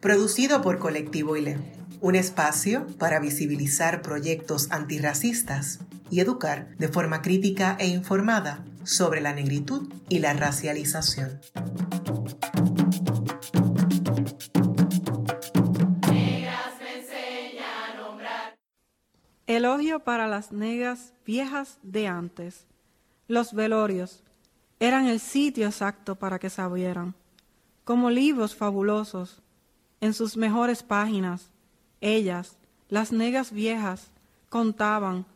producido por Colectivo ILE, un espacio para visibilizar proyectos antirracistas y educar de forma crítica e informada sobre la negritud y la racialización. Elogio para las negras viejas de antes. Los velorios eran el sitio exacto para que se abrieran, como libros fabulosos, en sus mejores páginas. Ellas, las negras viejas, contaban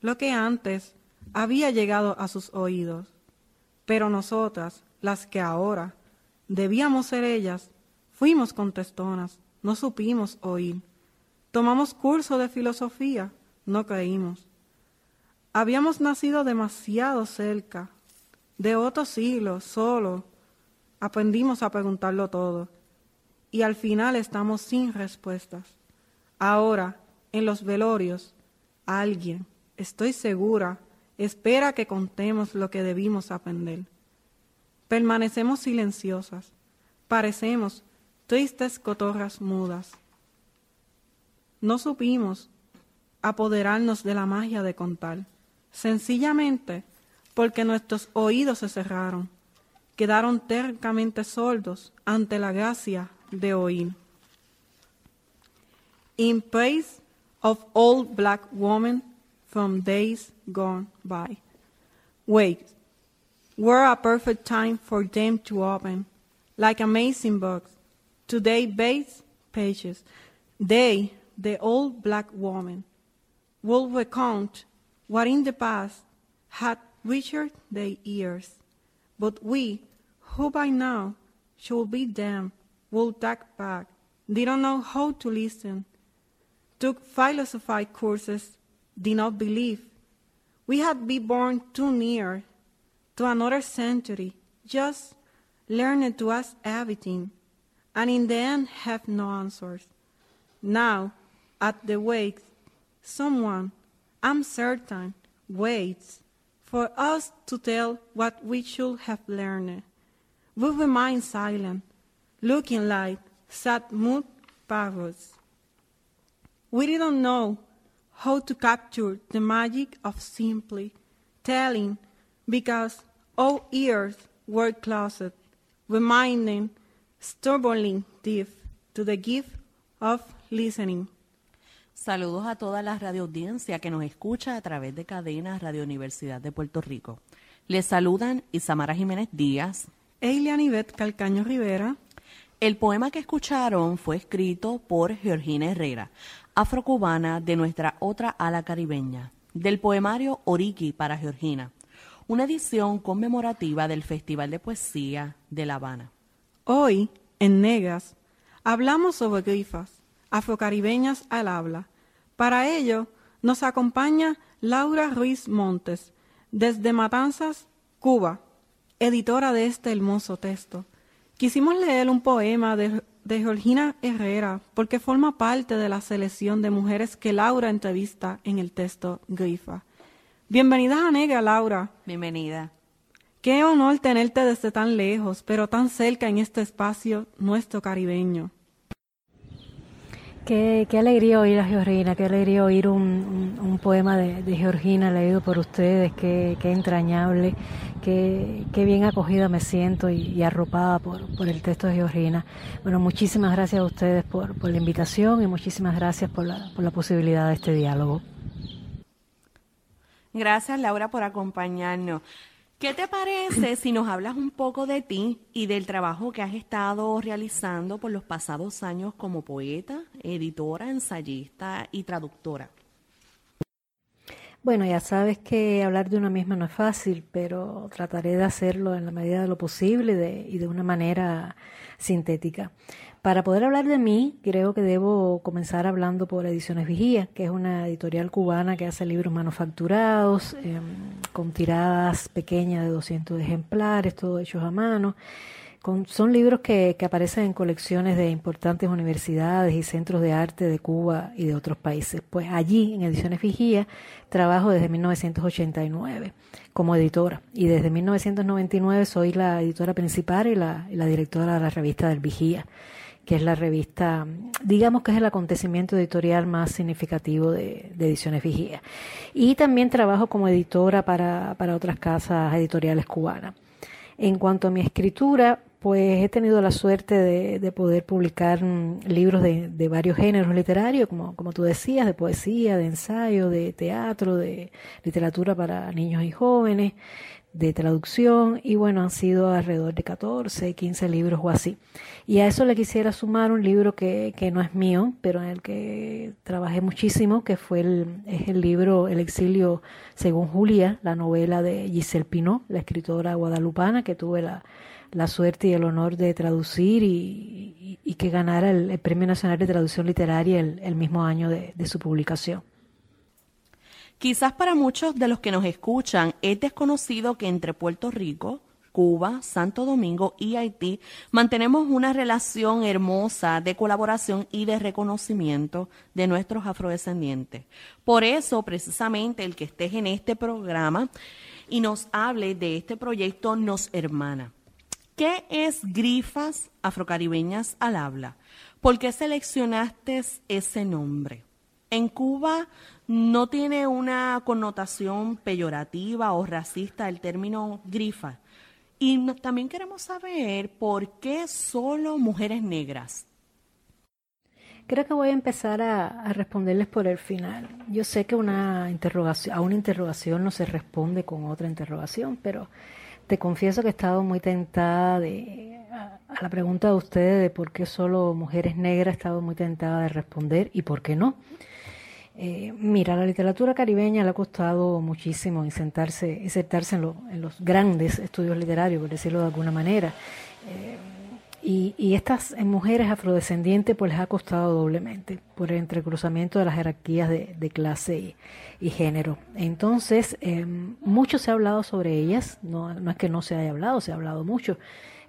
lo que antes había llegado a sus oídos. Pero nosotras, las que ahora debíamos ser ellas, fuimos contestonas, no supimos oír. Tomamos curso de filosofía, no creímos. Habíamos nacido demasiado cerca de otro siglo, solo, aprendimos a preguntarlo todo y al final estamos sin respuestas. Ahora, en los velorios, alguien, estoy segura, espera que contemos lo que debimos aprender. Permanecemos silenciosas, parecemos tristes cotorras mudas. No supimos apoderarnos de la magia de contar. Sencillamente porque nuestros oídos se cerraron, quedaron tercamente sordos ante la gracia de oír. In place of old black women from days gone by. Wait, were a perfect time for them to open, like amazing books, today base pages. They, the old black woman, will recount what in the past had richer their ears. But we, who by now should be them, will talk back, didn't know how to listen, took philosophy courses, did not believe. We had been born too near to another century, just learned to ask everything, and in the end have no answers. Now, at the wake, someone, I'm certain, waits for us to tell what we should have learned. We remain silent, looking like sad mood parrots. We didn't know how to capture the magic of simply telling because all ears were closed, remaining stubbornly deaf to the gift of listening. Saludos a toda la radioaudiencia que nos escucha a través de cadenas Radio Universidad de Puerto Rico. Les saludan Isamara Jiménez Díaz. Eilia Anivet Calcaño Rivera. El poema que escucharon fue escrito por Georgina Herrera, afrocubana de nuestra otra ala caribeña, del poemario Oriki para Georgina, una edición conmemorativa del Festival de Poesía de La Habana. Hoy, en Negas, hablamos sobre grifas afrocaribeñas al habla. Para ello, nos acompaña Laura Ruiz Montes, desde Matanzas, Cuba, editora de este hermoso texto. Quisimos leer un poema de, Georgina Herrera porque forma parte de la selección de mujeres que Laura entrevista en el texto Grifa. Bienvenida a Negra, Laura. Bienvenida. Qué honor tenerte desde tan lejos, pero tan cerca en este espacio nuestro caribeño. Qué, alegría oír a Georgina, qué alegría oír un, poema de, Georgina leído por ustedes, qué, entrañable, qué, bien acogida me siento y, arropada por, el texto de Georgina. Bueno, muchísimas gracias a ustedes por, la invitación y muchísimas gracias por la, por la posibilidad de este diálogo. Gracias Laura por acompañarnos. ¿Qué te parece si nos hablas un poco de ti y del trabajo que has estado realizando por los pasados años como poeta, editora, ensayista y traductora? Bueno, ya sabes que hablar de una misma no es fácil, pero trataré de hacerlo en la medida de lo posible y de una manera sintética. Para poder hablar de mí, creo que debo comenzar hablando por Ediciones Vigía, que es una editorial cubana que hace libros manufacturados, em, con tiradas pequeñas de 200 ejemplares, todos hechos a mano. Son libros que, aparecen en colecciones de importantes universidades y centros de arte de Cuba y de otros países. Pues allí, en Ediciones Vigía, trabajo desde 1989 como editora y desde 1999 soy la editora principal y la, directora de la revista del Vigía que es la revista, digamos que es el acontecimiento editorial más significativo de, Ediciones Vigía. Y también trabajo como editora para, otras casas editoriales cubanas. En cuanto a mi escritura, pues he tenido la suerte de, poder publicar mm, libros de, varios géneros literarios, como, como tú decías, de poesía, de ensayo, de teatro, de literatura para niños y jóvenes, de traducción y bueno, han sido alrededor de 14, 15 libros o así. Y a eso le quisiera sumar un libro que, que no es mío, pero en el que trabajé muchísimo, que fue el, es el libro El exilio según Julia, la novela de Giselle Pinot, la escritora guadalupana que tuve la, la suerte y el honor de traducir y, que ganara el, Premio Nacional de Traducción Literaria el, el mismo año de, de su publicación. Quizás para muchos de los que nos escuchan es desconocido que entre Puerto Rico, Cuba, Santo Domingo y Haití mantenemos una relación hermosa de colaboración y de reconocimiento de nuestros afrodescendientes. Por eso, precisamente, el que estés en este programa y nos hable de este proyecto nos hermana. ¿Qué es Grifas Afrocaribeñas al Habla? ¿Por qué seleccionaste ese nombre? En Cuba no tiene una connotación peyorativa o racista el término grifa. Y también queremos saber por qué solo mujeres negras. Creo que voy a empezar a, responderles por el final. Yo sé que una interrogación, a una interrogación no se responde con otra interrogación, pero te confieso que he estado muy tentada de, a, la pregunta de ustedes de por qué solo mujeres negras, he estado muy tentada de responder y por qué no. Eh, mira, la literatura caribeña le ha costado muchísimo insertarse, insertarse en, los grandes estudios literarios, por decirlo de alguna manera. Eh, y, estas mujeres afrodescendientes pues les ha costado doblemente por el entrecruzamiento de las jerarquías de, clase y, género. Entonces, eh, mucho se ha hablado sobre ellas, no, no es que no se haya hablado, se ha hablado mucho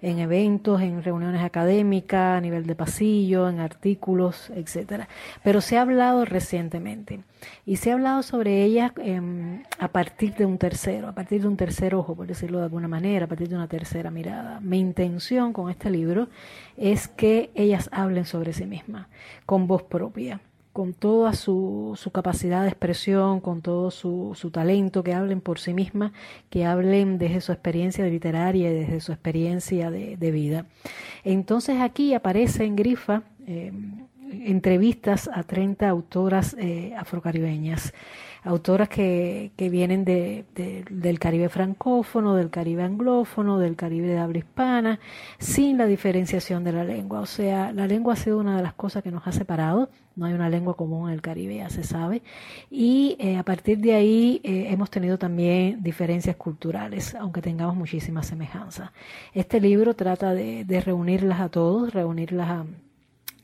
en eventos, en reuniones académicas, a nivel de pasillo, en artículos, etcétera. Pero se ha hablado recientemente y se ha hablado sobre ellas em, a partir de un tercero, a partir de un tercer ojo, por decirlo de alguna manera, a partir de una tercera mirada. Mi intención con este libro es que ellas hablen sobre sí mismas, con voz propia con toda su, su, capacidad de expresión, con todo su, su, talento, que hablen por sí mismas, que hablen desde su experiencia literaria y desde su experiencia de, vida. Entonces aquí aparece en Grifa eh, entrevistas a 30 autoras eh, afrocaribeñas autoras que, que vienen de, del Caribe francófono, del Caribe anglófono, del Caribe de habla hispana, sin la diferenciación de la lengua. O sea, la lengua ha sido una de las cosas que nos ha separado. No hay una lengua común en el Caribe, ya se sabe. Y eh, a partir de ahí eh, hemos tenido también diferencias culturales, aunque tengamos muchísimas semejanzas. Este libro trata de, de reunirlas a todos, reunirlas a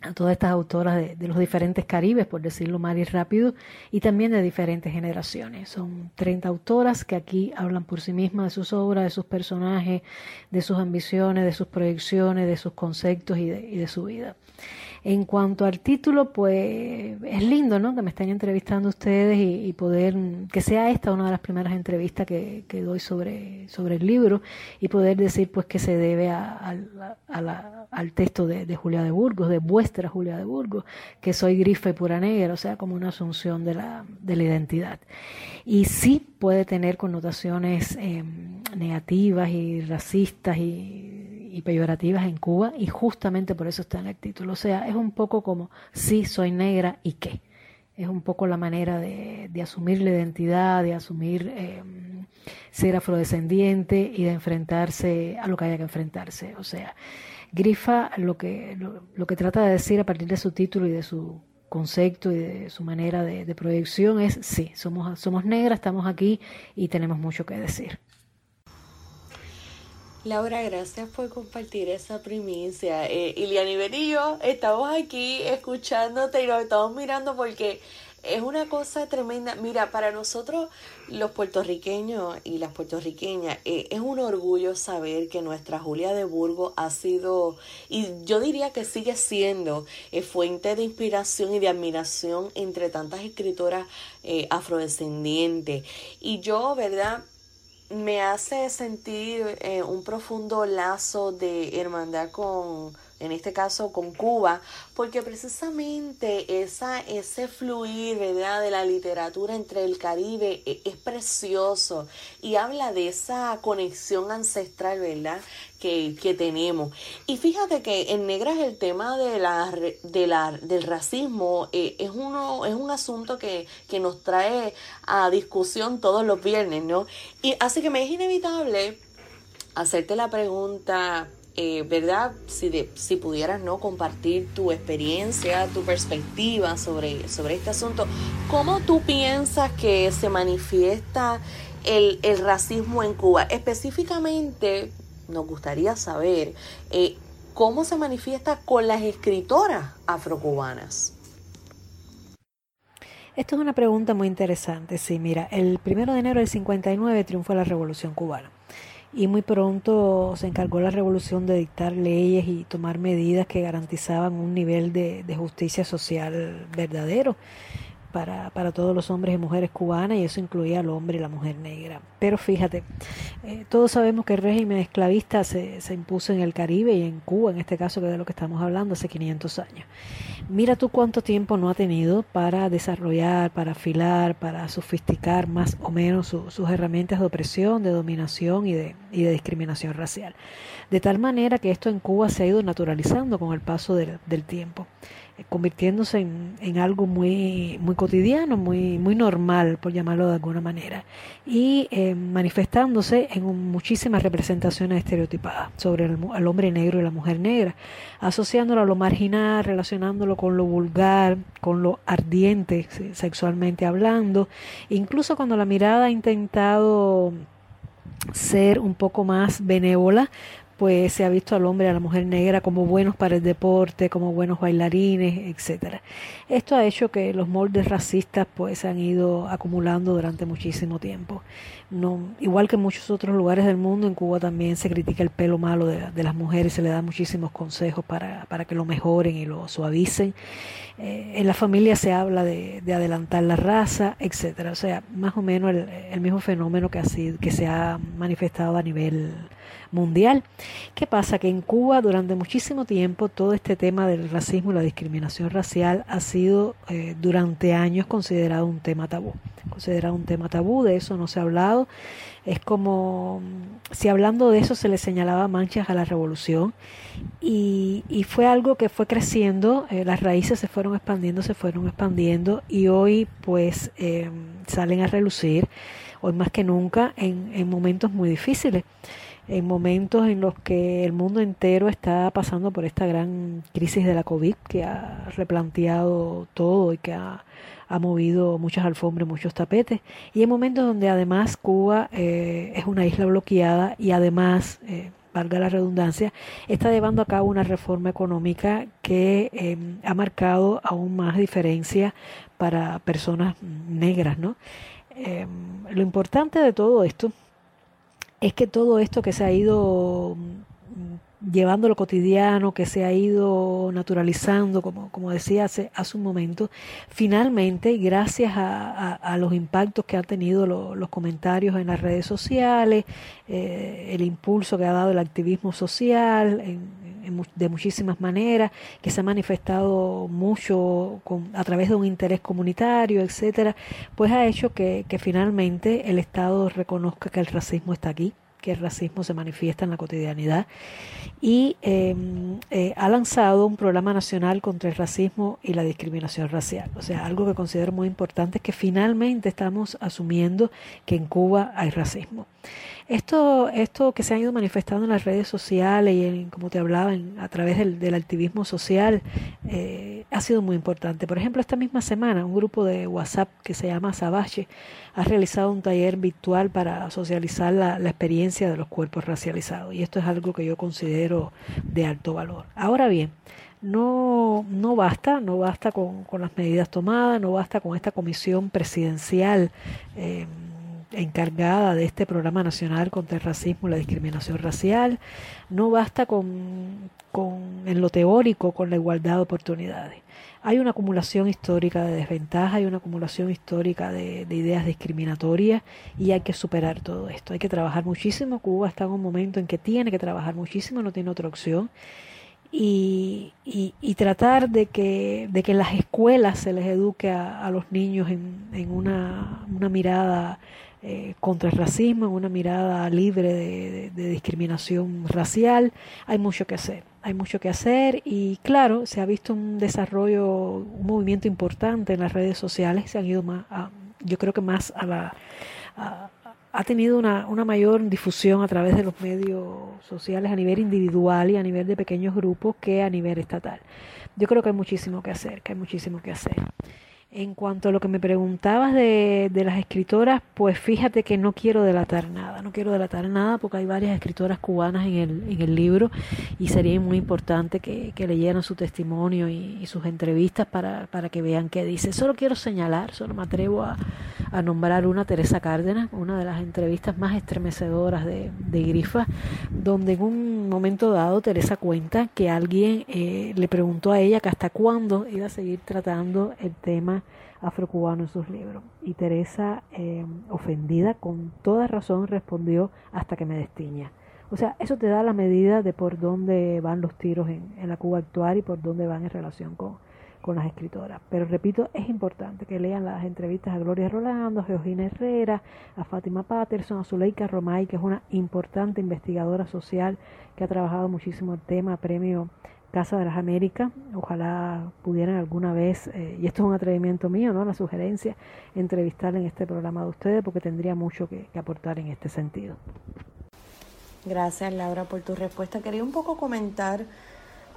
a todas estas autoras de, los diferentes Caribes, por decirlo más y rápido, y también de diferentes generaciones. Son 30 autoras que aquí hablan por sí mismas de sus obras, de sus personajes, de sus ambiciones, de sus proyecciones, de sus conceptos y de su vida. En cuanto al título, pues es lindo, ¿no? Que me estén entrevistando ustedes y, poder, que sea esta una de las primeras entrevistas que, doy sobre, el libro y poder decir, pues, que se debe al texto de, Julia de Burgos, de vuestra Julia de Burgos, que soy grifa y pura negra, o sea, como una asunción de la, de la identidad. Y sí puede tener connotaciones eh, negativas y racistas y peyorativas en Cuba y justamente por eso está en el título. O sea, es un poco como sí soy negra y qué. Es un poco la manera de, asumir la identidad, de asumir em, ser afrodescendiente y de enfrentarse a lo que haya que enfrentarse. O sea, Grifa lo que, lo, que trata de decir a partir de su título y de su concepto y de su manera de, proyección es sí, somos, somos negras, estamos aquí y tenemos mucho que decir. Laura, gracias por compartir esa primicia. Eh, Ilian y yo estamos aquí escuchándote y nos estamos mirando porque es una cosa tremenda. Mira, para nosotros los puertorriqueños y las puertorriqueñas eh, es un orgullo saber que nuestra Julia de Burgos ha sido, y yo diría que sigue siendo, eh, fuente de inspiración y de admiración entre tantas escritoras eh, afrodescendientes. Y yo, ¿verdad? me hace sentir un profundo lazo de hermandad con, en este caso con Cuba, porque precisamente esa, ese fluir ¿verdad? de la literatura entre el Caribe e, es, precioso y habla de esa conexión ancestral, ¿verdad? Que, que, tenemos. Y fíjate que en Negras el tema de la, de la, del racismo eh, es, uno, es un asunto que, que nos trae a discusión todos los viernes, ¿no? Y así que me es inevitable hacerte la pregunta eh, ¿verdad? Si, de, si pudieras no compartir tu experiencia, tu perspectiva sobre, sobre este asunto, ¿cómo tú piensas que se manifiesta el, el racismo en Cuba? Específicamente, nos gustaría saber eh, cómo se manifiesta con las escritoras afrocubanas. Esta es una pregunta muy interesante. Sí, mira, el primero de enero del 59 triunfó la Revolución Cubana y muy pronto se encargó la revolución de dictar leyes y tomar medidas que garantizaban un nivel de, justicia social verdadero para, para, todos los hombres y mujeres cubanas y eso incluía al hombre y la mujer negra. Pero fíjate, eh, todos sabemos que el régimen esclavista se, se, impuso en el Caribe y en Cuba, en este caso que de lo que estamos hablando, hace 500 años. Mira tú cuánto tiempo no ha tenido para desarrollar, para afilar, para sofisticar más o menos sus herramientas de opresión, de dominación y de, y de discriminación racial. De tal manera que esto en Cuba se ha ido naturalizando con el paso del, del tiempo convirtiéndose en, en, algo muy, muy cotidiano, muy, muy normal, por llamarlo de alguna manera, y eh, manifestándose en muchísimas representaciones estereotipadas sobre el, el, hombre negro y la mujer negra, asociándolo a lo marginal, relacionándolo con lo vulgar, con lo ardiente sexualmente hablando, incluso cuando la mirada ha intentado ser un poco más benévola, pues se ha visto al hombre y a la mujer negra como buenos para el deporte, como buenos bailarines, etcétera. Esto ha hecho que los moldes racistas pues se han ido acumulando durante muchísimo tiempo. No, igual que en muchos otros lugares del mundo, en Cuba también se critica el pelo malo de, de las mujeres, se le dan muchísimos consejos para, para, que lo mejoren y lo suavicen. Eh, en la familia se habla de, de, adelantar la raza, etcétera. O sea, más o menos el, mismo fenómeno que, así, que se ha manifestado a nivel mundial. ¿Qué pasa? Que en Cuba durante muchísimo tiempo todo este tema del racismo y la discriminación racial ha sido eh, durante años considerado un tema tabú. Considerado un tema tabú, de eso no se ha hablado. Es como mm, si hablando de eso se le señalaba manchas a la revolución y, y fue algo que fue creciendo, eh, las raíces se fueron expandiendo, se fueron expandiendo y hoy pues eh, salen a relucir, hoy más que nunca, en, en momentos muy difíciles en momentos en los que el mundo entero está pasando por esta gran crisis de la COVID que ha replanteado todo y que ha, ha movido muchas alfombras, muchos tapetes, y en momentos donde además Cuba eh, es una isla bloqueada y además, eh, valga la redundancia, está llevando a cabo una reforma económica que eh, ha marcado aún más diferencia para personas negras, ¿no? Eh, lo importante de todo esto es que todo esto que se ha ido mm, llevando lo cotidiano, que se ha ido naturalizando, como, como decía hace, hace un momento, finalmente, gracias a, a, los impactos que han tenido lo, los comentarios en las redes sociales, eh, el impulso que ha dado el activismo social en, de muchísimas maneras, que se ha manifestado mucho con, a través de un interés comunitario, etcétera, pues ha hecho que, finalmente el Estado reconozca que el racismo está aquí que el racismo se manifiesta en la cotidianidad y eh, eh, ha lanzado un programa nacional contra el racismo y la discriminación racial. O sea, algo que considero muy importante es que finalmente estamos asumiendo que en Cuba hay racismo. Esto, esto que se ha ido manifestando en las redes sociales y en, como te hablaba, en, a través del, del activismo social, eh, ha sido muy importante. Por ejemplo, esta misma semana un grupo de WhatsApp que se llama Sabache ha realizado un taller virtual para socializar la, experiencia de los cuerpos racializados y esto es algo que yo considero de alto valor. Ahora bien, no, no basta, no basta con, las medidas tomadas, no basta con esta comisión presidencial. Eh, encargada de este programa nacional contra el racismo y la discriminación racial. No basta con, en lo teórico con la igualdad de oportunidades. Hay una acumulación histórica de desventajas, hay una acumulación histórica de, ideas discriminatorias y hay que superar todo esto. Hay que trabajar muchísimo. Cuba está en un momento en que tiene que trabajar muchísimo, no tiene otra opción. Y, y, tratar de que, de que en las escuelas se les eduque a, los niños en, en una, una mirada eh, contra el racismo, en una mirada libre de, discriminación racial. Hay mucho que hacer, hay mucho que hacer y claro, se ha visto un desarrollo, un movimiento importante en las redes sociales, se han ido más, yo creo que más a la... ha tenido una, una mayor difusión a través de los medios sociales a nivel individual y a nivel de pequeños grupos que a nivel estatal. Yo creo que hay muchísimo que hacer, que hay muchísimo que hacer. En cuanto a lo que me preguntabas de, de, las escritoras, pues fíjate que no quiero delatar nada, no quiero delatar nada porque hay varias escritoras cubanas en el, en el libro y sería muy importante que, que leyeran su testimonio y, sus entrevistas para, para, que vean qué dice. Solo quiero señalar, solo me atrevo a, a, nombrar una, Teresa Cárdenas, una de las entrevistas más estremecedoras de, de Grifa, donde en un momento dado Teresa cuenta que alguien eh, le preguntó a ella que hasta cuándo iba a seguir tratando el tema afrocubano en sus libros. Y Teresa, eh, ofendida, con toda razón respondió hasta que me destiña. O sea, eso te da la medida de por dónde van los tiros en, la Cuba actual y por dónde van en relación con, con las escritoras. Pero repito, es importante que lean las entrevistas a Gloria Rolando, a Georgina Herrera, a Fátima Patterson, a Zuleika Romay, que es una importante investigadora social que ha trabajado muchísimo el tema, premio Casa de las Américas. Ojalá pudieran alguna vez, eh, y esto es un atrevimiento mío, ¿no? La sugerencia, entrevistar en este programa de ustedes porque tendría mucho que, aportar en este sentido. Gracias Laura por tu respuesta. Quería un poco comentar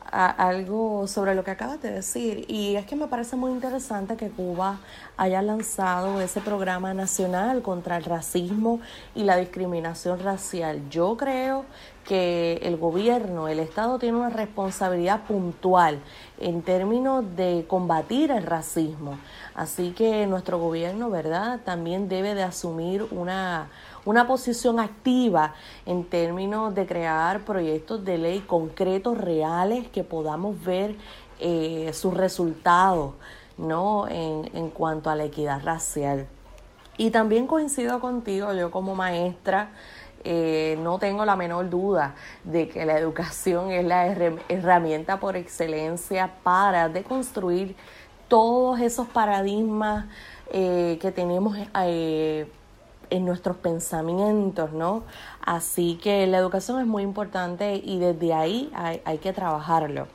algo sobre lo que acabas de decir y es que me parece muy interesante que Cuba haya lanzado ese programa nacional contra el racismo y la discriminación racial. Yo creo que el gobierno, el Estado tiene una responsabilidad puntual en términos de combatir el racismo. Así que nuestro gobierno, ¿verdad?, también debe de asumir una, una posición activa en términos de crear proyectos de ley concretos, reales, que podamos ver eh, sus resultados, ¿no?, en, en cuanto a la equidad racial. Y también coincido contigo, yo como maestra, eh, no tengo la menor duda de que la educación es la herramienta por excelencia para deconstruir todos esos paradigmas eh, que tenemos eh, en nuestros pensamientos, ¿no? Así que la educación es muy importante y desde ahí hay, que trabajarlo.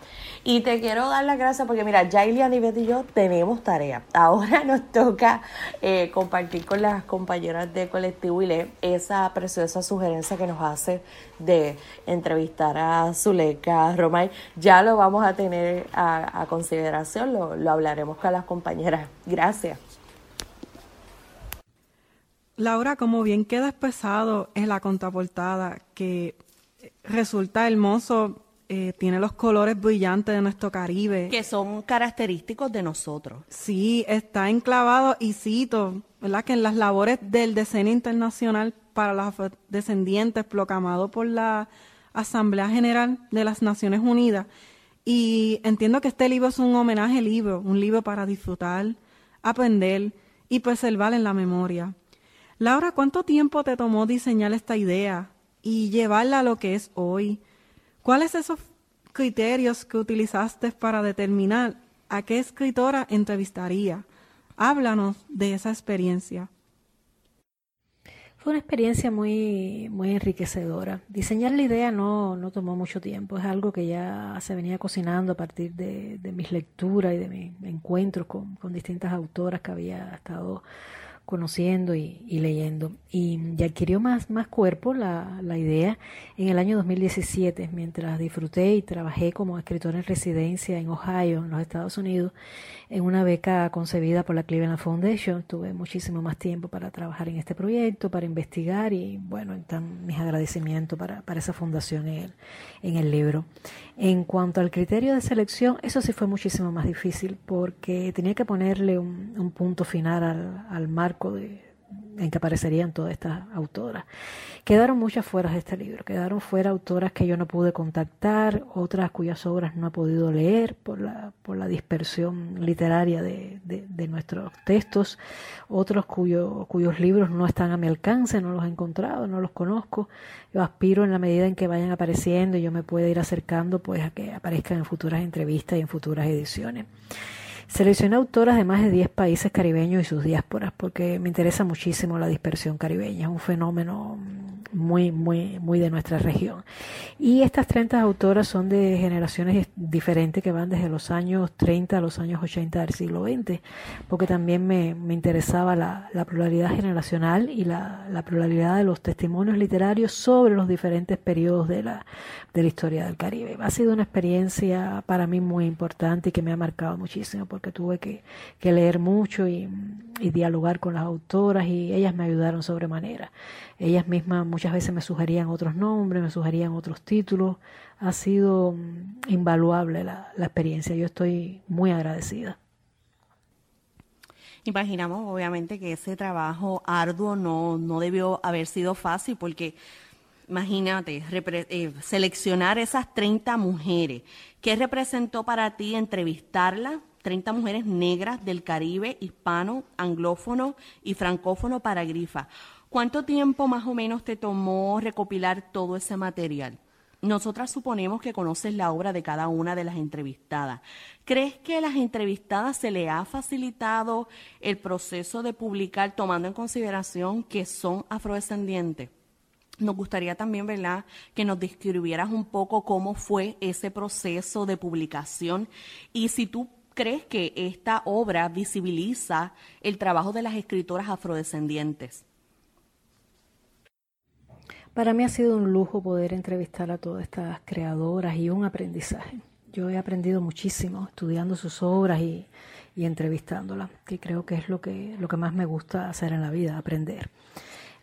Y te quiero dar las gracias porque mira, Jaili, Anivet y yo tenemos tarea. Ahora nos toca eh, compartir con las compañeras de Colectivo ILE esa preciosa sugerencia que nos hace de entrevistar a Zuleika Romay. Ya lo vamos a tener a, consideración, lo, lo hablaremos con las compañeras. Gracias. Laura, como bien queda expresado en la contraportada, que resulta hermoso, eh, tiene los colores brillantes de nuestro Caribe. Que son característicos de nosotros. Sí, está enclavado y cito, ¿verdad? Que en las labores del Decenio Internacional para los Descendientes, proclamado por la Asamblea General de las Naciones Unidas. Y entiendo que este libro es un homenaje libro, un libro para disfrutar, aprender y preservar en la memoria. Laura, ¿cuánto tiempo te tomó diseñar esta idea y llevarla a lo que es hoy? ¿Cuáles esos criterios que utilizaste para determinar a qué escritora entrevistaría? Háblanos de esa experiencia. Fue una experiencia muy, muy enriquecedora. Diseñar la idea no, no tomó mucho tiempo, es algo que ya se venía cocinando a partir de, mis lecturas y de mis encuentros con, con distintas autoras que había estado conociendo y, leyendo. Y, adquirió más, más cuerpo la, la, idea en el año 2017, mientras disfruté y trabajé como escritora en residencia en Ohio, en los Estados Unidos, en una beca concebida por la Cleveland Foundation. Tuve muchísimo más tiempo para trabajar en este proyecto, para investigar y, bueno, están mis agradecimientos para, para esa fundación en el, en el libro. En cuanto al criterio de selección, eso sí fue muchísimo más difícil porque tenía que ponerle un, un punto final al, al marco de, en que aparecerían todas estas autoras. Quedaron muchas fuera de este libro, quedaron fuera autoras que yo no pude contactar, otras cuyas obras no he podido leer por la, por la dispersión literaria de, de, nuestros textos, otros cuyo, cuyos libros no están a mi alcance, no los he encontrado, no los conozco. Yo aspiro en la medida en que vayan apareciendo y yo me pueda ir acercando pues a que aparezcan en futuras entrevistas y en futuras ediciones. Seleccioné autoras de más de 10 países caribeños y sus diásporas porque me interesa muchísimo la dispersión caribeña, es un fenómeno muy, muy, muy de nuestra región. Y estas 30 autoras son de generaciones diferentes que van desde los años 30 a los años 80 del siglo XX, porque también me, me interesaba la, la, pluralidad generacional y la, la, pluralidad de los testimonios literarios sobre los diferentes periodos de la, de la historia del Caribe. Ha sido una experiencia para mí muy importante y que me ha marcado muchísimo, tuve que, que leer mucho y, y dialogar con las autoras y ellas me ayudaron sobremanera. Ellas mismas muchas veces me sugerían otros nombres, me sugerían otros títulos. Ha sido mm, invaluable la, experiencia. Yo estoy muy agradecida. Imaginamos obviamente que ese trabajo arduo no, no debió haber sido fácil porque imagínate, eh, seleccionar esas 30 mujeres. ¿Qué representó para ti entrevistarlas? 30 mujeres negras del Caribe, hispano, anglófono y francófono para Grifa. ¿Cuánto tiempo más o menos te tomó recopilar todo ese material? Nosotras suponemos que conoces la obra de cada una de las entrevistadas. ¿Crees que a las entrevistadas se le ha facilitado el proceso de publicar tomando en consideración que son afrodescendientes? Nos gustaría también, ¿verdad?, que nos describieras un poco cómo fue ese proceso de publicación y si tú crees que esta obra visibiliza el trabajo de las escritoras afrodescendientes. Para mí ha sido un lujo poder entrevistar a todas estas creadoras y un aprendizaje. Yo he aprendido muchísimo estudiando sus obras y, entrevistándolas, que creo que es lo que, lo que más me gusta hacer en la vida, aprender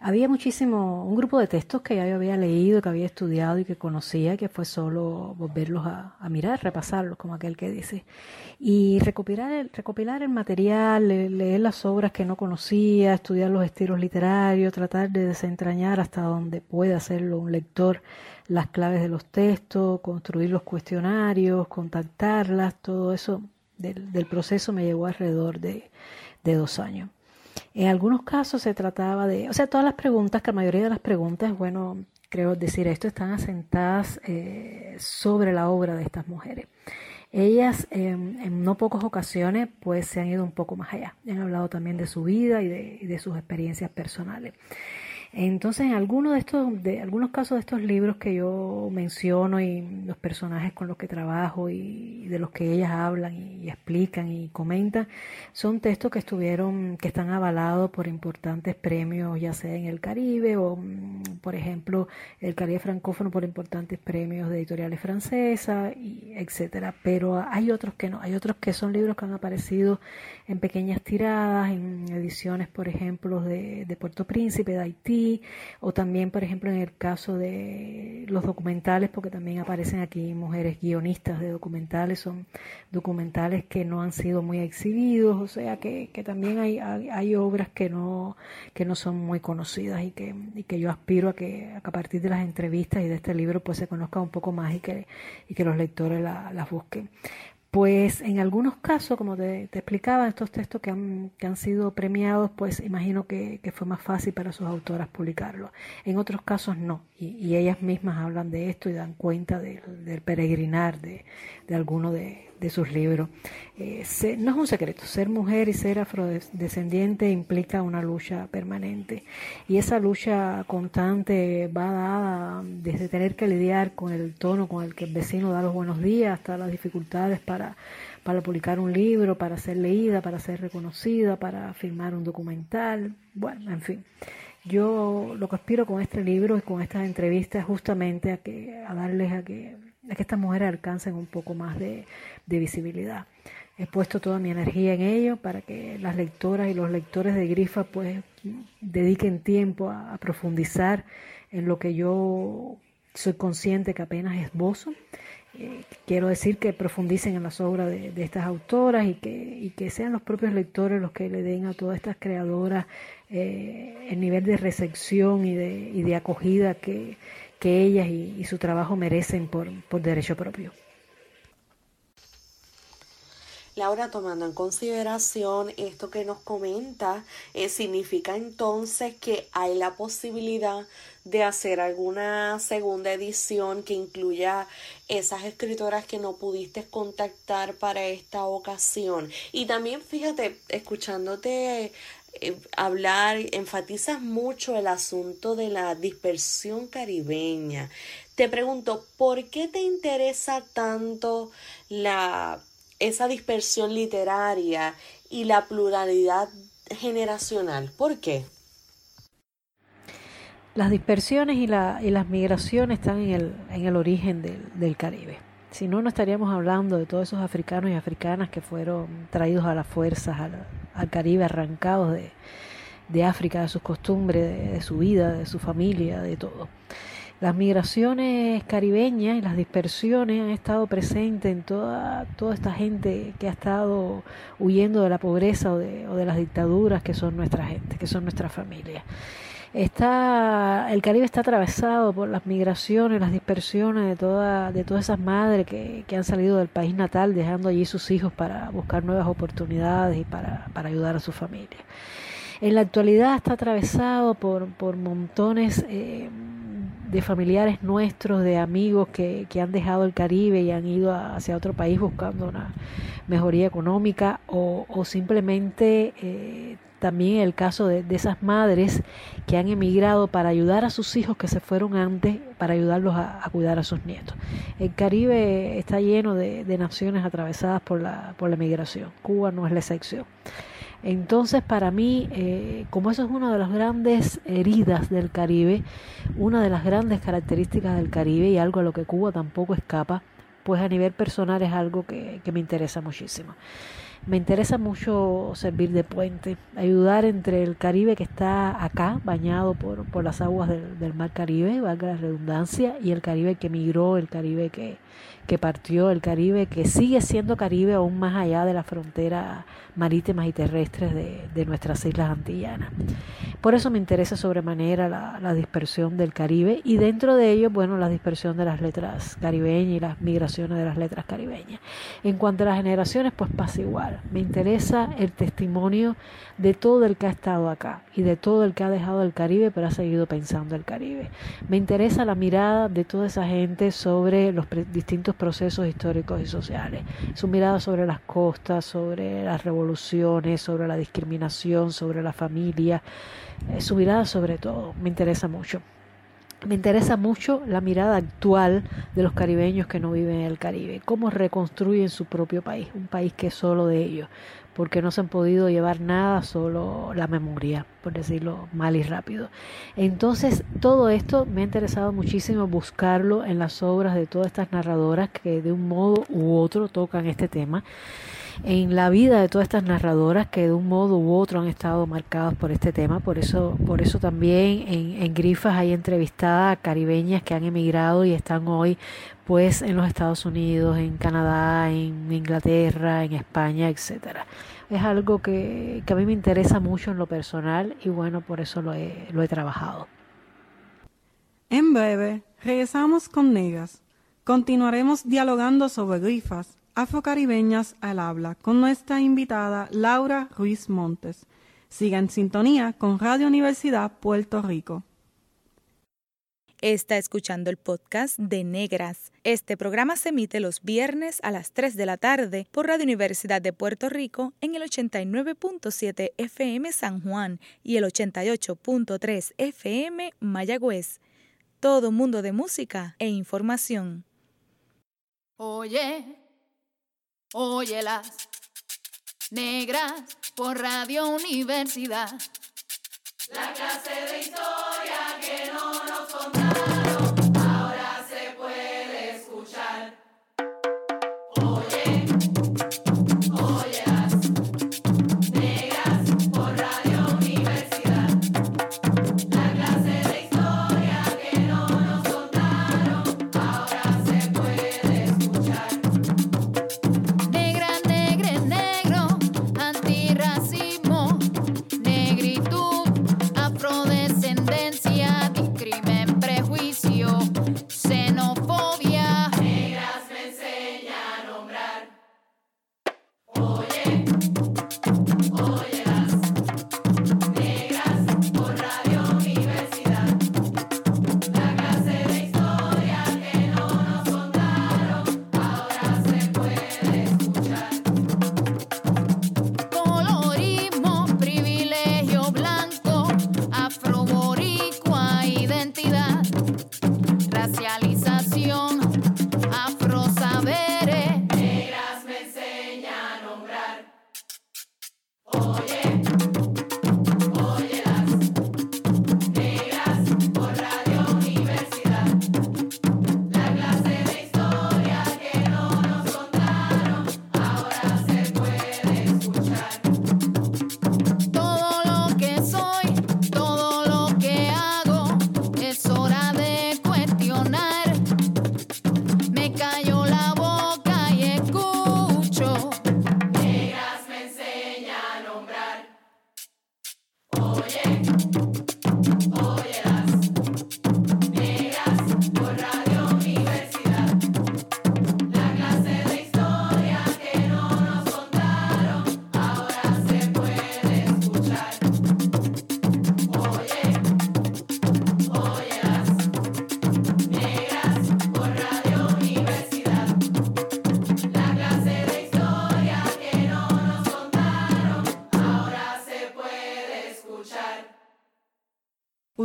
había muchísimo, un grupo de textos que ya yo había leído, que había estudiado y que conocía, que fue solo volverlos a, mirar, repasarlos, como aquel que dice. Y recopilar el, recopilar el material, leer las obras que no conocía, estudiar los estilos literarios, tratar de desentrañar hasta donde pueda hacerlo un lector las claves de los textos, construir los cuestionarios, contactarlas, todo eso del, del proceso me llevó alrededor de dos años. En algunos casos se trataba de, o sea, todas las preguntas, que la mayoría de las preguntas, bueno, creo decir esto, están asentadas eh, sobre la obra de estas mujeres. Ellas en no pocas ocasiones pues se han ido un poco más allá, han hablado también de su vida y de, y de sus experiencias personales. Entonces, en algunos de estos, de algunos casos de estos libros que yo menciono y los personajes con los que trabajo y de los que ellas hablan y, explican y comentan, son textos que estuvieron, que están avalados por importantes premios, ya sea en el Caribe o, mm, por ejemplo, el Caribe francófono por importantes premios de editoriales francesas, y etcétera. Pero hay otros que no, hay otros que son libros que han aparecido en pequeñas tiradas, en ediciones, por ejemplo, de, de Puerto Príncipe, de Haití o también, por ejemplo, en el caso de los documentales, porque también aparecen aquí mujeres guionistas de documentales, son documentales que no han sido muy exhibidos, o sea que, que también hay, hay, obras que no, que no son muy conocidas y que, y que yo aspiro a que, a partir de las entrevistas y de este libro pues se conozca un poco más y que, y que los lectores las busquen. Pues en algunos casos, como te, explicaba, estos textos que han, que han sido premiados, pues imagino que, fue más fácil para sus autoras publicarlos. En otros casos no, y, ellas mismas hablan de esto y dan cuenta del peregrinar de, de alguno de, de sus libros. Eh, no es un secreto, ser mujer y ser afrodescendiente implica una lucha permanente y esa lucha constante va dada desde tener que lidiar con el tono con el que el vecino da los buenos días hasta las dificultades para, para publicar un libro, para ser leída, para ser reconocida, para firmar un documental, bueno, en fin. Yo lo que aspiro con este libro y con estas entrevistas justamente a, que, a darles a que, a que estas mujeres alcancen un poco más de, visibilidad. He puesto toda mi energía en ello para que las lectoras y los lectores de Grifa pues dediquen tiempo a, profundizar en lo que yo soy consciente que apenas esbozo. Eh, quiero decir que profundicen en las obras de, estas autoras y que, y que sean los propios lectores los que le den a todas estas creadoras eh, el nivel de recepción y de, y de acogida que, que ellas y, su trabajo merecen por, por derecho propio. Laura, tomando en consideración esto que nos comenta, eh, significa entonces que hay la posibilidad de hacer alguna segunda edición que incluya esas escritoras que no pudiste contactar para esta ocasión. Y también fíjate, escuchándote eh, hablar, enfatizas mucho el asunto de la dispersión caribeña. Te pregunto, ¿por qué te interesa tanto la, esa dispersión literaria y la pluralidad generacional? ¿Por qué? Las dispersiones y, la, y las migraciones están en el, en el origen del, del Caribe. Si no, no estaríamos hablando de todos esos africanos y africanas que fueron traídos a las fuerzas al, Caribe, arrancados de, de, África, de sus costumbres, de, su vida, de su familia, de todo. Las migraciones caribeñas y las dispersiones han estado presentes en toda, toda esta gente que ha estado huyendo de la pobreza o de, o de las dictaduras que son nuestra gente, que son nuestra familia. Está, el Caribe está atravesado por las migraciones, las dispersiones de, toda, de todas esas madres que, que han salido del país natal, dejando allí sus hijos para buscar nuevas oportunidades y para, para ayudar a su familia. En la actualidad está atravesado por, por montones eh, de familiares nuestros, de amigos que, que, han dejado el Caribe y han ido hacia otro país buscando una mejoría económica o, o simplemente eh, también el caso de, esas madres que han emigrado para ayudar a sus hijos que se fueron antes, para ayudarlos a, cuidar a sus nietos. El Caribe está lleno de, naciones atravesadas por la, por la migración. Cuba no es la excepción. Entonces, para mí, eh, como eso es una de las grandes heridas del Caribe, una de las grandes características del Caribe y algo a lo que Cuba tampoco escapa, pues a nivel personal es algo que me interesa muchísimo. Me interesa mucho servir de puente, ayudar entre el Caribe que está acá, bañado por, por las aguas del, del mar Caribe, valga la redundancia, y el Caribe que migró, el Caribe que, que partió, el Caribe que sigue siendo Caribe aún más allá de las fronteras marítimas y terrestres de, de nuestras islas antillanas. Por eso me interesa sobremanera la, la, dispersión del Caribe y dentro de ello, bueno, la dispersión de las letras caribeñas y las migraciones de las letras caribeñas. En cuanto a las generaciones, pues pasa igual. Me interesa el testimonio de todo el que ha estado acá y de todo el que ha dejado el Caribe pero ha seguido pensando el Caribe. Me interesa la mirada de toda esa gente sobre los distintos procesos históricos y sociales, su mirada sobre las costas, sobre las revoluciones, sobre la discriminación, sobre la familia, eh, su mirada sobre todo, me interesa mucho. Me interesa mucho la mirada actual de los caribeños que no viven en el Caribe, cómo reconstruyen su propio país, un país que es solo de ellos, porque no se han podido llevar nada, solo la memoria, por decirlo mal y rápido. Entonces, todo esto me ha interesado muchísimo buscarlo en las obras de todas estas narradoras que de un modo u otro tocan este tema en la vida de todas estas narradoras que de un modo u otro han estado marcadas por este tema. Por eso, por eso también en, Grifas hay entrevistadas caribeñas que han emigrado y están hoy pues en los Estados Unidos, en Canadá, en Inglaterra, en España, etcétera. Es algo que, que, a mí me interesa mucho en lo personal y bueno, por eso lo he, lo he trabajado. En breve, regresamos con Negas. Continuaremos dialogando sobre grifas afrocaribeñas al habla con nuestra invitada Laura Ruiz Montes. Siga en sintonía con Radio Universidad Puerto Rico. Está escuchando el podcast de Negras. Este programa se emite los viernes a las 3 de la tarde por Radio Universidad de Puerto Rico en el 89.7 FM San Juan y el 88.3 FM Mayagüez. Todo mundo de música e información. Oye, óyelas, negras por Radio Universidad. La clase de historia que no nos contaron,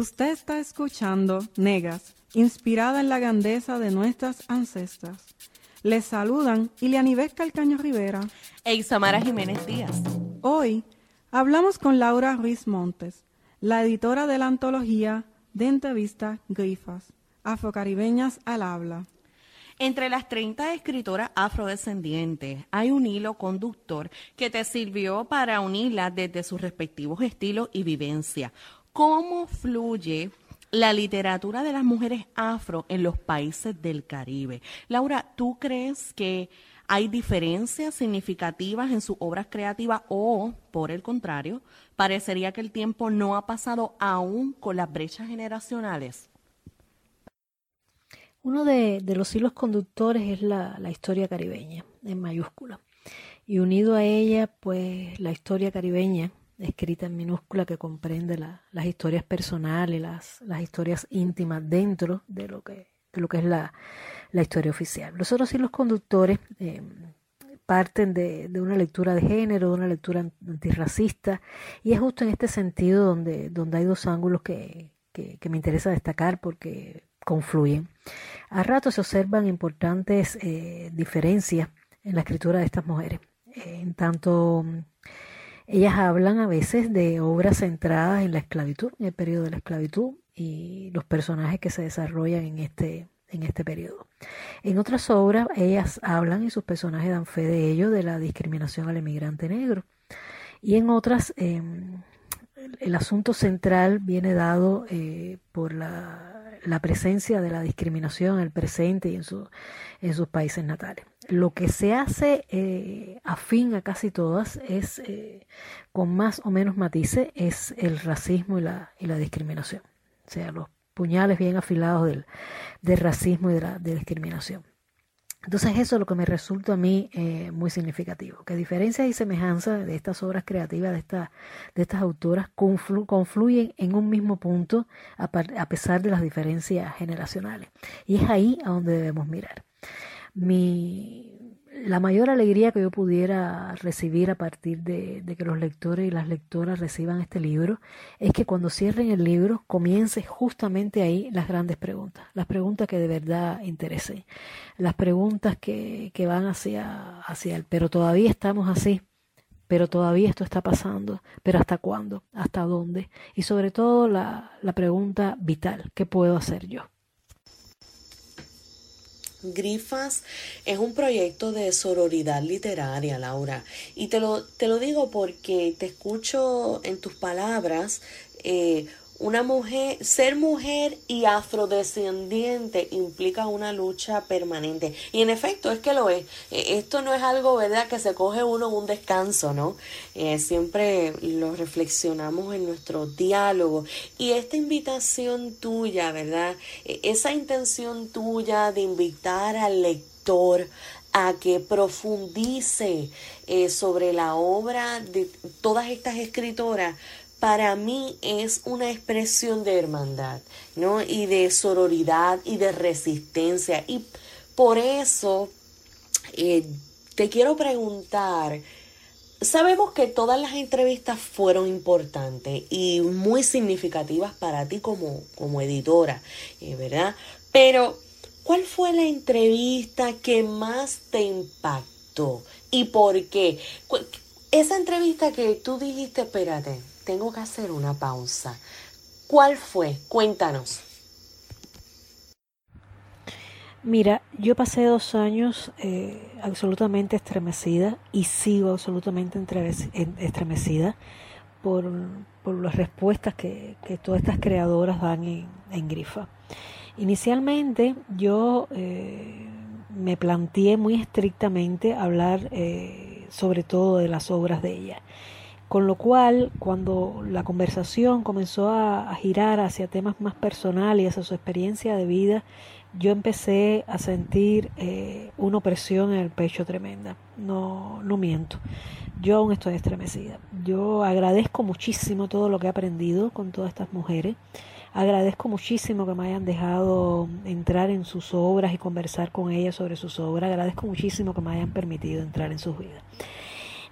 Usted está escuchando Negras, inspirada en la grandeza de nuestras ancestras. Les saludan Ilianives Calcaño Rivera. E Isamara Jiménez Díaz. Hoy hablamos con Laura Ruiz Montes, la editora de la antología de entrevistas Grifas, Afrocaribeñas al habla. Entre las 30 escritoras afrodescendientes hay un hilo conductor que te sirvió para unirlas desde sus respectivos estilos y vivencia. ¿Cómo fluye la literatura de las mujeres afro en los países del Caribe? Laura, ¿tú crees que hay diferencias significativas en sus obras creativas o, por el contrario, parecería que el tiempo no ha pasado aún con las brechas generacionales? Uno de, los hilos conductores es la, la historia caribeña, en mayúscula. Y unido a ella, pues la historia caribeña, escrita en minúscula, que comprende la- las historias personales, las, las historias íntimas dentro de lo que, es la, historia oficial. Los otros hilos conductores eh, parten de, una lectura de género, de una lectura an- antirracista, y es justo en este sentido donde, hay dos ángulos que, me interesa destacar porque confluyen. A ratos se observan importantes eh, diferencias en la escritura de estas mujeres. Eh, en tanto, ellas hablan a veces de obras centradas en la esclavitud, en el periodo de la esclavitud, y los personajes que se desarrollan en este, en este periodo. En otras obras, ellas hablan y sus personajes dan fe de ello, de la discriminación al emigrante negro. Y en otras, eh, el, asunto central viene dado eh, por la, la presencia de la discriminación en el presente y en sus países natales. Lo que se hace eh, afín a casi todas es, eh, con más o menos matices, es el racismo y la, y la discriminación. O sea, los puñales bien afilados del, racismo y de la discriminación. Entonces eso es lo que me resulta a mí eh, muy significativo, que diferencias y semejanzas de estas obras creativas, de, de estas autoras, confluyen en un mismo punto a, a pesar de las diferencias generacionales. Y es ahí a donde debemos mirar. Mi, la mayor alegría que yo pudiera recibir a partir de, que los lectores y las lectoras reciban este libro es que cuando cierren el libro comience justamente ahí las grandes preguntas, las preguntas que de verdad interesen, las preguntas que, que van hacia, hacia el, pero todavía estamos así, pero todavía esto está pasando, pero ¿hasta cuándo? ¿Hasta dónde? Y sobre todo la, la pregunta vital, ¿qué puedo hacer yo? Grifas es un proyecto de sororidad literaria, Laura. Y te lo, te lo digo porque te escucho en tus palabras eh, una mujer, ser mujer y afrodescendiente implica una lucha permanente. Y en efecto, es que lo es. E, esto no es algo, ¿verdad?, que se coge uno un descanso, ¿no? Eh, siempre lo reflexionamos en nuestro diálogo. Y esta invitación tuya, ¿verdad? E, esa intención tuya de invitar al lector a que profundice eh, sobre la obra de todas estas escritoras, para mí es una expresión de hermandad, ¿no? Y de sororidad y de resistencia. Y por eso eh, te quiero preguntar, sabemos que todas las entrevistas fueron importantes y muy significativas para ti como, como editora, eh, ¿verdad? Pero, ¿cuál fue la entrevista que más te impactó? ¿Y por qué? Esa entrevista que tú dijiste, espérate, tengo que hacer una pausa. ¿Cuál fue? Cuéntanos. Mira, yo pasé dos años eh, absolutamente estremecida y sigo absolutamente estremecida por, las respuestas que, todas estas creadoras dan en, Grifa. Inicialmente yo eh, me planteé muy estrictamente hablar eh, sobre todo de las obras de ella con lo cual, cuando la conversación comenzó a, girar hacia temas más personales y hacia su experiencia de vida, yo empecé a sentir eh, una opresión en el pecho tremenda. No, no miento. Yo aún estoy estremecida. Yo agradezco muchísimo todo lo que he aprendido con todas estas mujeres. Agradezco muchísimo que me hayan dejado entrar en sus obras y conversar con ellas sobre sus obras. Agradezco muchísimo que me hayan permitido entrar en sus vidas.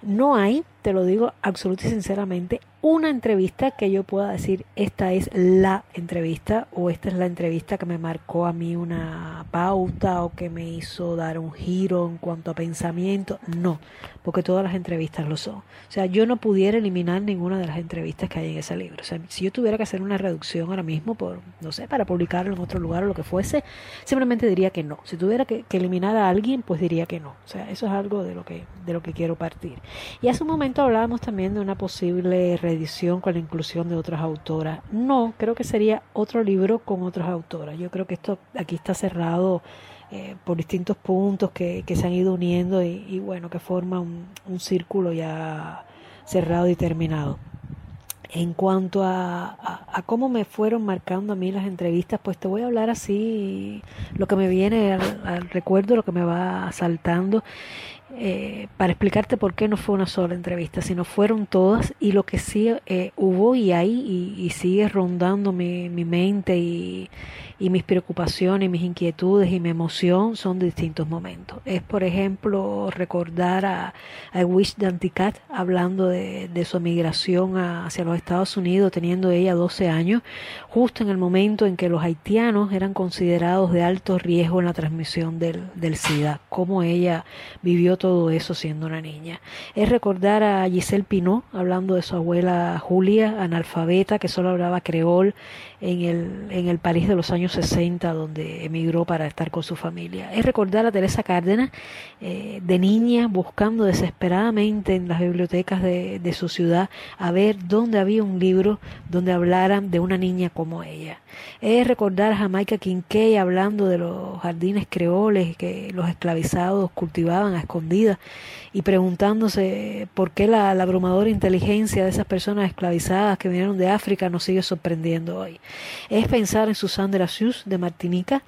No hay, te lo digo absolutamente y sinceramente, una entrevista que yo pueda decir esta es la entrevista o esta es la entrevista que me marcó a mí una pauta o que me hizo dar un giro en cuanto a pensamiento. No, porque todas las entrevistas lo son. O sea, yo no pudiera eliminar ninguna de las entrevistas que hay en ese libro. O sea, si yo tuviera que hacer una reducción ahora mismo por, no sé, para publicarlo en otro lugar o lo que fuese, simplemente diría que no. Si tuviera que, que eliminar a alguien, pues diría que no. O sea, eso es algo de lo que, de lo que quiero partir. Y hace un momento hablábamos también de una posible edición con la inclusión de otras autoras. No, creo que sería otro libro con otras autoras. Yo creo que esto aquí está cerrado eh, por distintos puntos que, se han ido uniendo y, bueno, que forma un, círculo ya cerrado y terminado. En cuanto a, cómo me fueron marcando a mí las entrevistas, pues te voy a hablar así, lo que me viene al recuerdo, lo que me va saltando. Eh, para explicarte por qué no fue una sola entrevista, sino fueron todas y lo que sí eh, hubo y hay y, sigue rondando mi, mi mente y, y mis preocupaciones, mis inquietudes y mi emoción son distintos momentos. Es, por ejemplo, recordar a, a Wish Danticat hablando de, de su migración hacia los Estados Unidos, teniendo ella 12 años, justo en el momento en que los haitianos eran considerados de alto riesgo en la transmisión del, del SIDA, cómo ella vivió todo eso siendo una niña. Es recordar a Giselle Pinot hablando de su abuela Julia, analfabeta, que solo hablaba creol en el, en el París de los años 60, donde emigró para estar con su familia. Es recordar a Teresa Cárdenas eh, de niña buscando desesperadamente en las bibliotecas de, de su ciudad a ver dónde había un libro donde hablaran de una niña como ella. Es recordar a Jamaica Kincaid hablando de los jardines creoles que los esclavizados cultivaban a escondidas y preguntándose por qué la, abrumadora inteligencia de esas personas esclavizadas que vinieron de África nos sigue sorprendiendo hoy. Es pensar en Susan de la Sus de Martinica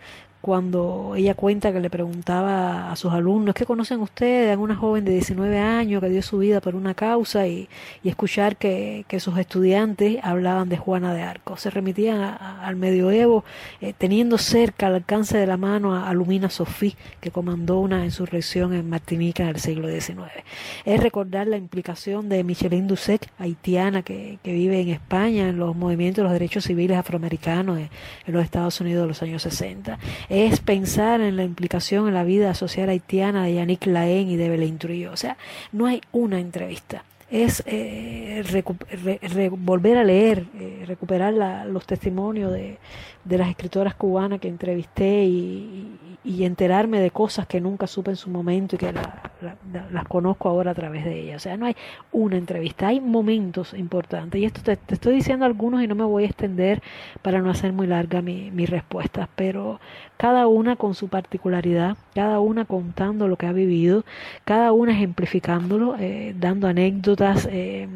cuando ella cuenta que le preguntaba a sus alumnos, ¿qué conocen ustedes? A una joven de 19 años que dio su vida por una causa y, escuchar que, sus estudiantes hablaban de Juana de Arco. Se remitían al medioevo, eh, teniendo cerca al alcance de la mano a, Lumina Sofí, que comandó una insurrección en Martinica en el siglo XIX. Es recordar la implicación de Micheline Dusek, haitiana que, vive en España, en los movimientos de los derechos civiles afroamericanos en los Estados Unidos de los años 60 es pensar en la implicación en la vida social haitiana de Yannick Laen y de Belén Trujillo. O sea, no hay una entrevista es eh, volver a leer, eh, recuperar los testimonios de, las escritoras cubanas que entrevisté y, enterarme de cosas que nunca supe en su momento y que las conozco ahora a través de ellas. O sea, no hay una entrevista, hay momentos importantes. Y esto te, estoy diciendo algunos y no me voy a extender para no hacer muy larga mi, mi respuesta, pero cada una con su particularidad, cada una contando lo que ha vivido, cada una ejemplificándolo, eh, dando anécdotas. Eh,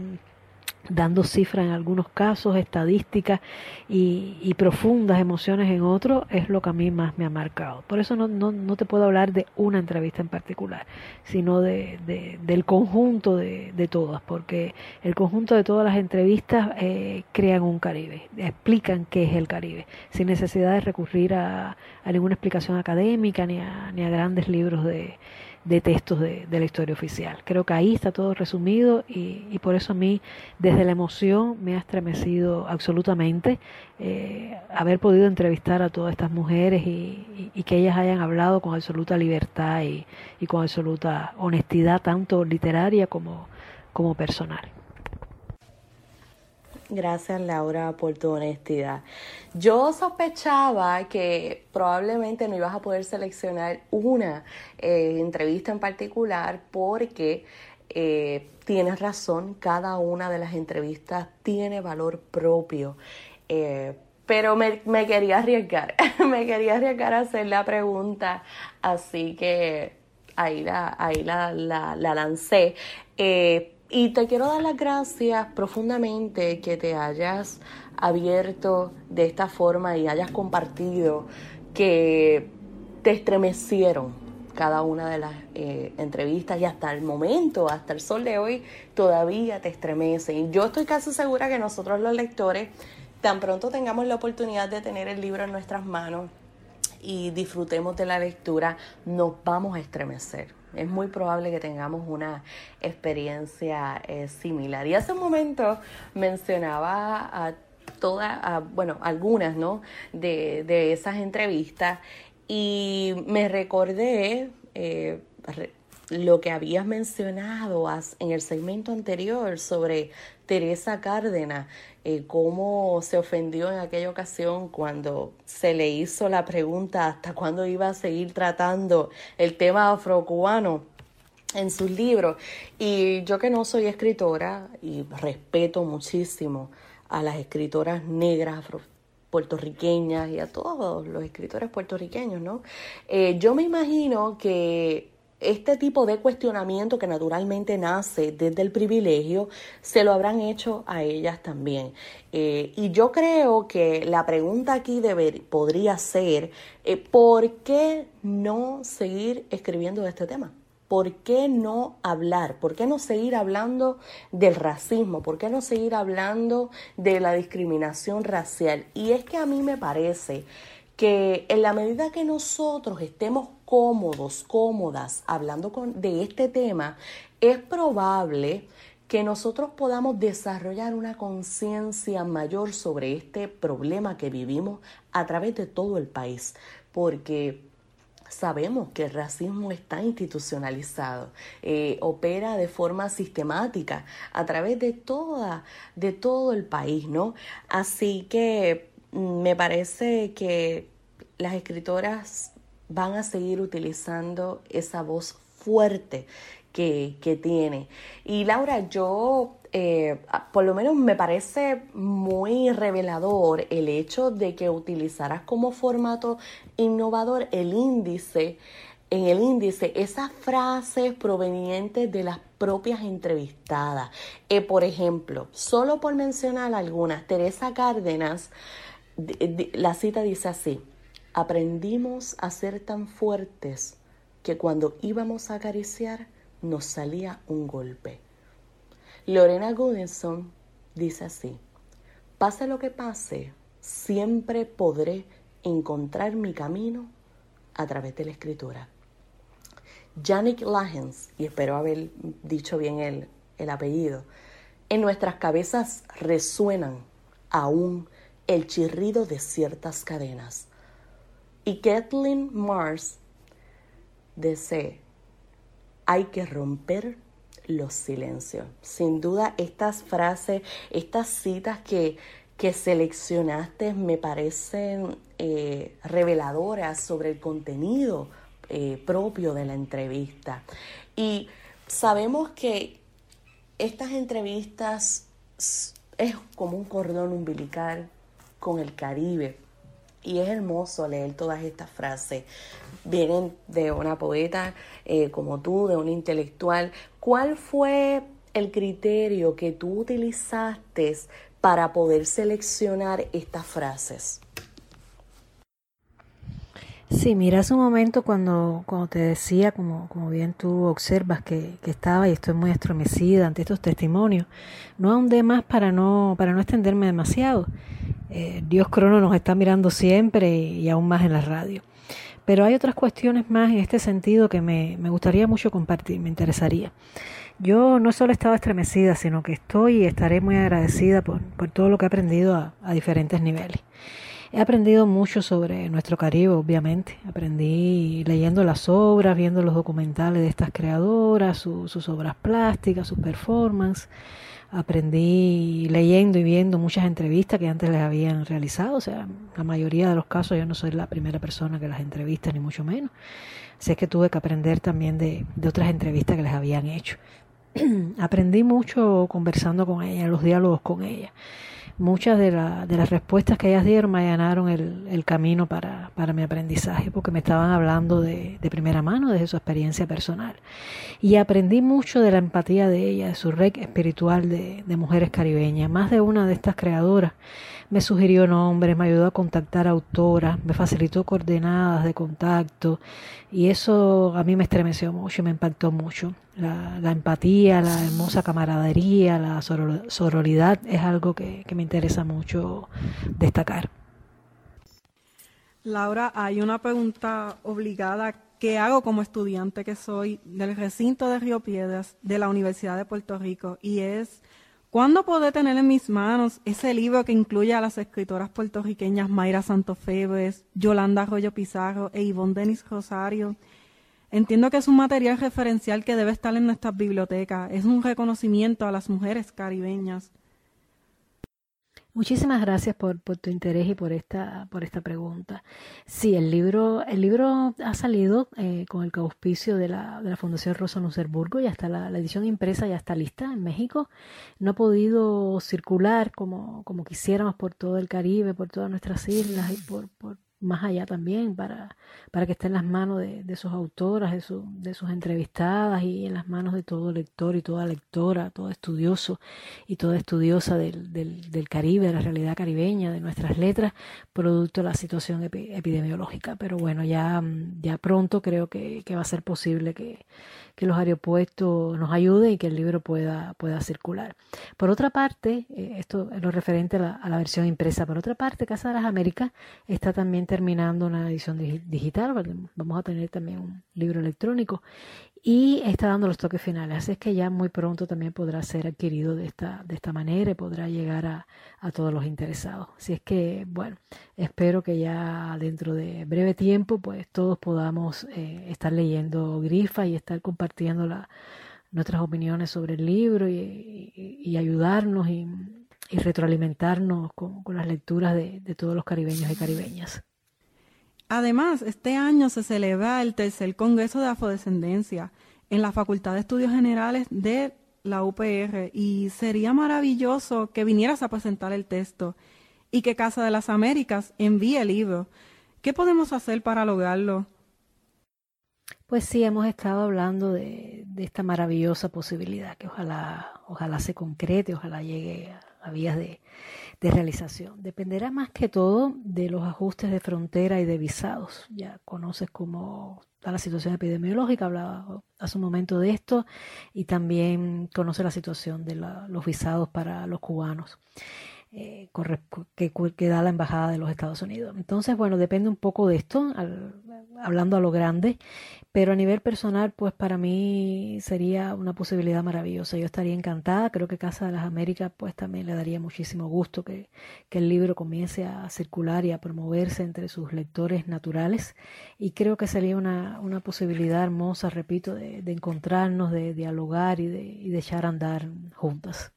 dando cifras en algunos casos, estadísticas y, profundas emociones en otros, es lo que a mí más me ha marcado. Por eso no, no, no te puedo hablar de una entrevista en particular, sino de, del conjunto de, todas, porque el conjunto de todas las entrevistas eh, crean un Caribe, explican qué es el Caribe, sin necesidad de recurrir a, a ninguna explicación académica ni a, ni a grandes libros de de textos de, la historia oficial. Creo que ahí está todo resumido y, por eso a mí desde la emoción me ha estremecido absolutamente eh, haber podido entrevistar a todas estas mujeres y, y, que ellas hayan hablado con absoluta libertad y, con absoluta honestidad, tanto literaria como, como personal. Gracias Laura por tu honestidad. Yo sospechaba que probablemente no ibas a poder seleccionar una eh, entrevista en particular porque eh, tienes razón, cada una de las entrevistas tiene valor propio. Eh, pero me, quería arriesgar, me quería arriesgar a hacer la pregunta, así que ahí la, ahí la, la, la lancé. Y te quiero dar las gracias profundamente que te hayas abierto de esta forma y hayas compartido que te estremecieron cada una de las eh, entrevistas y hasta el momento, hasta el sol de hoy, todavía te estremecen. Yo estoy casi segura que nosotros los lectores, tan pronto tengamos la oportunidad de tener el libro en nuestras manos y disfrutemos de la lectura, nos vamos a estremecer es muy probable que tengamos una experiencia eh, similar. Y hace un momento mencionaba a todas, bueno, algunas, ¿no? De, de, esas entrevistas y me recordé eh, lo que habías mencionado en el segmento anterior sobre Teresa Cárdenas, eh, cómo se ofendió en aquella ocasión cuando se le hizo la pregunta hasta cuándo iba a seguir tratando el tema afrocubano en sus libros. Y yo que no soy escritora y respeto muchísimo a las escritoras negras puertorriqueñas y a todos los escritores puertorriqueños, ¿no? Eh, yo me imagino que este tipo de cuestionamiento que naturalmente nace desde el privilegio, se lo habrán hecho a ellas también. Eh, y yo creo que la pregunta aquí deber, podría ser, eh, ¿por qué no seguir escribiendo de este tema? ¿Por qué no hablar? ¿Por qué no seguir hablando del racismo? ¿Por qué no seguir hablando de la discriminación racial? Y es que a mí me parece que en la medida que nosotros estemos cómodos, cómodas hablando con, de este tema, es probable que nosotros podamos desarrollar una conciencia mayor sobre este problema que vivimos a través de todo el país, porque sabemos que el racismo está institucionalizado, eh, opera de forma sistemática a través de toda, de todo el país, ¿no? Así que me parece que las escritoras van a seguir utilizando esa voz fuerte que, que tiene. Y Laura, yo eh, por lo menos me parece muy revelador el hecho de que utilizaras como formato innovador el índice, en el índice esas frases provenientes de las propias entrevistadas. Eh, por ejemplo, solo por mencionar algunas, Teresa Cárdenas, la cita dice así, aprendimos a ser tan fuertes que cuando íbamos a acariciar nos salía un golpe. Lorena Goodinson dice así, pase lo que pase, siempre podré encontrar mi camino a través de la escritura. Yannick Lahens, y espero haber dicho bien el, el apellido, en nuestras cabezas resuenan aún el chirrido de ciertas cadenas. Y Kathleen Mars dice, hay que romper los silencios. Sin duda, estas frases, estas citas que, que seleccionaste me parecen eh, reveladoras sobre el contenido eh, propio de la entrevista. Y sabemos que estas entrevistas es como un cordón umbilical con el Caribe. Y es hermoso leer todas estas frases. Vienen de una poeta eh, como tú, de un intelectual. ¿Cuál fue el criterio que tú utilizaste para poder seleccionar estas frases? Sí, mira, hace un momento cuando, cuando te decía, como, como bien tú observas que, que estaba y estoy muy estremecida ante estos testimonios, no ahondé más para no, para no extenderme demasiado. Eh, Dios Crono nos está mirando siempre y, aún más en la radio. Pero hay otras cuestiones más en este sentido que me, me gustaría mucho compartir, me interesaría. Yo no solo estaba estremecida, sino que estoy y estaré muy agradecida por, por todo lo que he aprendido a, a diferentes niveles. He aprendido mucho sobre nuestro Caribe, obviamente. Aprendí leyendo las obras, viendo los documentales de estas creadoras, sus obras plásticas, sus performances. Aprendí leyendo y viendo muchas entrevistas que antes les habían realizado. O sea, la mayoría de los casos yo no soy la primera persona que las entrevista, ni mucho menos. Así es que tuve que aprender también de, de otras entrevistas que les habían hecho. Aprendí mucho conversando con ella, los diálogos con ella muchas de, de, las respuestas que ellas dieron me allanaron el, el camino para, para, mi aprendizaje, porque me estaban hablando de, primera mano, de su experiencia personal. Y aprendí mucho de la empatía de ella, de su red espiritual de, de mujeres caribeñas. Más de una de estas creadoras me sugirió nombres, me ayudó a contactar autoras, me facilitó coordenadas de contacto y eso a mí me estremeció mucho, me impactó mucho. La, empatía, la hermosa camaradería, la sororidad es algo que, que me interesa mucho destacar. Laura, hay una pregunta obligada que hago como estudiante que soy del recinto de Río Piedras de la Universidad de Puerto Rico y es ¿Cuándo podré tener en mis manos ese libro que incluye a las escritoras puertorriqueñas Mayra Santofebres, Yolanda Arroyo Pizarro e Ivonne Denis Rosario? Entiendo que es un material referencial que debe estar en nuestras bibliotecas. Es un reconocimiento a las mujeres caribeñas. Muchísimas gracias por, tu interés y por esta, por esta pregunta. Sí, el libro, el libro ha salido eh, con el auspicio de la, Fundación Rosa Lucerburgo, ya está la, edición impresa, ya está lista en México. No ha podido circular como, como quisiéramos por todo el Caribe, por todas nuestras islas y por, más allá también para, para que esté en las manos de, de sus autoras, de, su, de sus entrevistadas y en las manos de todo lector y toda lectora, todo estudioso y toda estudiosa del, del, del Caribe, de la realidad caribeña, de nuestras letras, producto de la situación epi, epidemiológica. Pero bueno, ya, ya pronto creo que, que va a ser posible que, que los aeropuertos nos ayuden y que el libro pueda, pueda circular. Por otra parte, eh, esto es lo referente a la, a la versión impresa, por otra parte, Casa de las Américas está también terminando una edición digital, vamos a tener también un libro electrónico y está dando los toques finales. Así es que ya muy pronto también podrá ser adquirido de esta, de esta manera y podrá llegar a, a todos los interesados. Así es que, bueno, espero que ya dentro de breve tiempo, pues todos podamos eh, estar leyendo Grifa y estar compartiendo la, nuestras opiniones sobre el libro y, ayudarnos y, y, retroalimentarnos con, con las lecturas de, de todos los caribeños y caribeñas. Además, este año se celebra el tercer Congreso de Afrodescendencia en la Facultad de Estudios Generales de la UPR y sería maravilloso que vinieras a presentar el texto y que Casa de las Américas envíe el libro. ¿Qué podemos hacer para lograrlo? Pues sí, hemos estado hablando de, esta maravillosa posibilidad que ojalá, ojalá se concrete, ojalá llegue a, a vías de, de realización. Dependerá más que todo de los ajustes de frontera y de visados. Ya conoces cómo está la situación epidemiológica, hablaba hace un momento de esto, y también conoce la situación de los visados para los cubanos. Eh, que, que, da la Embajada de los Estados Unidos. Entonces, bueno, depende un poco de esto, hablando a lo grande, pero a nivel personal, pues para mí sería una posibilidad maravillosa. Yo estaría encantada, creo que Casa de las Américas, pues también le daría muchísimo gusto que, que el libro comience a circular y a promoverse entre sus lectores naturales, y creo que sería una, una posibilidad hermosa, repito, de, de encontrarnos, de dialogar y de, y de echar a andar juntas.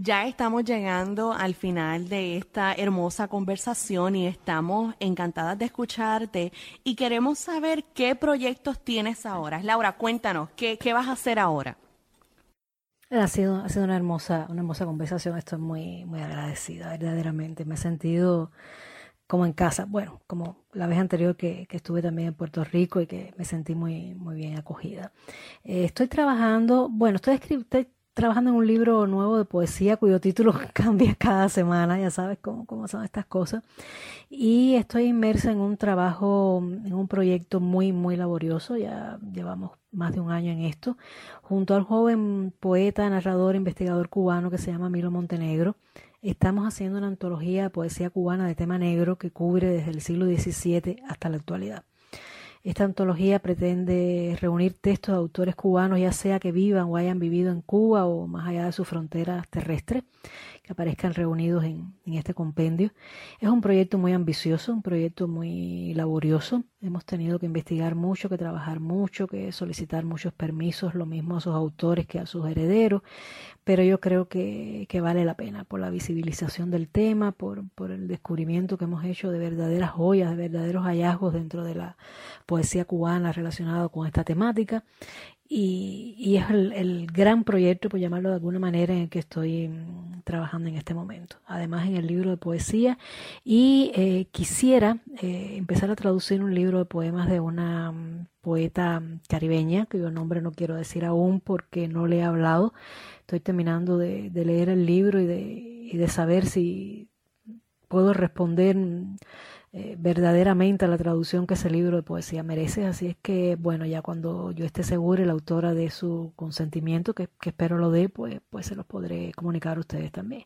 Ya estamos llegando al final de esta hermosa conversación y estamos encantadas de escucharte y queremos saber qué proyectos tienes ahora. Laura, cuéntanos, ¿qué, qué vas a hacer ahora? Ha sido, ha sido una hermosa, una hermosa conversación. Estoy muy, muy agradecida, verdaderamente. Me he sentido como en casa. Bueno, como la vez anterior que, que, estuve también en Puerto Rico y que me sentí muy, muy bien acogida. Eh, estoy trabajando, bueno, estoy, estoy trabajando en un libro nuevo de poesía cuyo título cambia cada semana, ya sabes cómo, cómo son estas cosas. Y estoy inmersa en un trabajo, en un proyecto muy, muy laborioso, ya llevamos más de un año en esto, junto al joven poeta, narrador, investigador cubano que se llama Milo Montenegro. Estamos haciendo una antología de poesía cubana de tema negro que cubre desde el siglo XVII hasta la actualidad. Esta antología pretende reunir textos de autores cubanos, ya sea que vivan o hayan vivido en Cuba o más allá de sus fronteras terrestres, que aparezcan reunidos en, este compendio. Es un proyecto muy ambicioso, un proyecto muy laborioso. Hemos tenido que investigar mucho, que trabajar mucho, que solicitar muchos permisos, lo mismo a sus autores que a sus herederos, pero yo creo que, vale la pena por la visibilización del tema, por, por el descubrimiento que hemos hecho de verdaderas joyas, de verdaderos hallazgos dentro de la poesía cubana relacionada con esta temática y, es el, gran proyecto, por llamarlo de alguna manera, en el que estoy mm, trabajando en este momento. Además, en el libro de poesía. Y eh, quisiera eh, empezar a traducir un libro de poemas de una mm, poeta caribeña, cuyo nombre no quiero decir aún porque no le he hablado. Estoy terminando de, leer el libro y de, y de saber si puedo responder mm, eh, verdaderamente la traducción que ese libro de poesía merece. Así es que, bueno, ya cuando yo esté segura y la autora de su consentimiento, que, espero lo dé, pues, pues se los podré comunicar a ustedes también.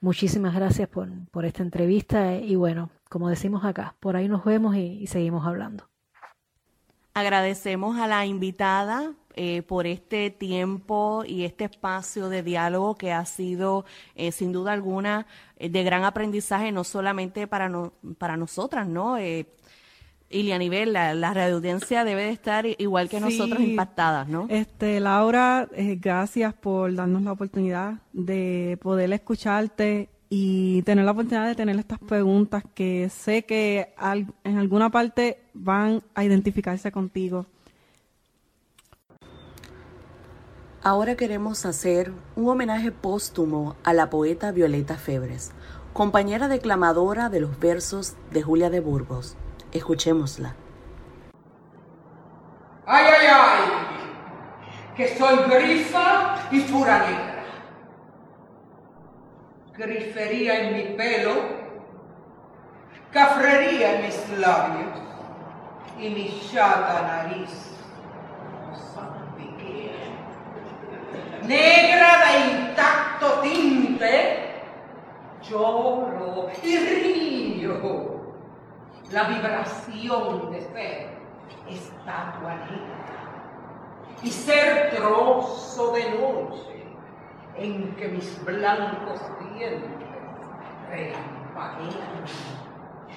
Muchísimas gracias por, por esta entrevista y bueno, como decimos acá, por ahí nos vemos y seguimos hablando. Agradecemos a la invitada eh, por este tiempo y este espacio de diálogo que ha sido, eh, sin duda alguna, de gran aprendizaje, no solamente para, no, para nosotras, ¿no? Eh, a nivel la, la audiencia debe de estar igual que nosotros impactadas, ¿no? Este, Laura, gracias por darnos la oportunidad de poder escucharte y tener la oportunidad de tener estas preguntas que sé que en alguna parte van a identificarse contigo. Ahora queremos hacer un homenaje póstumo a la poeta Violeta Febres, compañera declamadora de los versos de Julia de Burgos. Escuchémosla. ¡Ay, ay, ay! Que soy grifa y pura negra. Grifería en mi pelo, cafrería en mis labios y mi chata nariz negra de intacto tinte, lloro y río. La vibración de ser estatua negra y ser trozo de noche en que mis blancos dientes reempaquean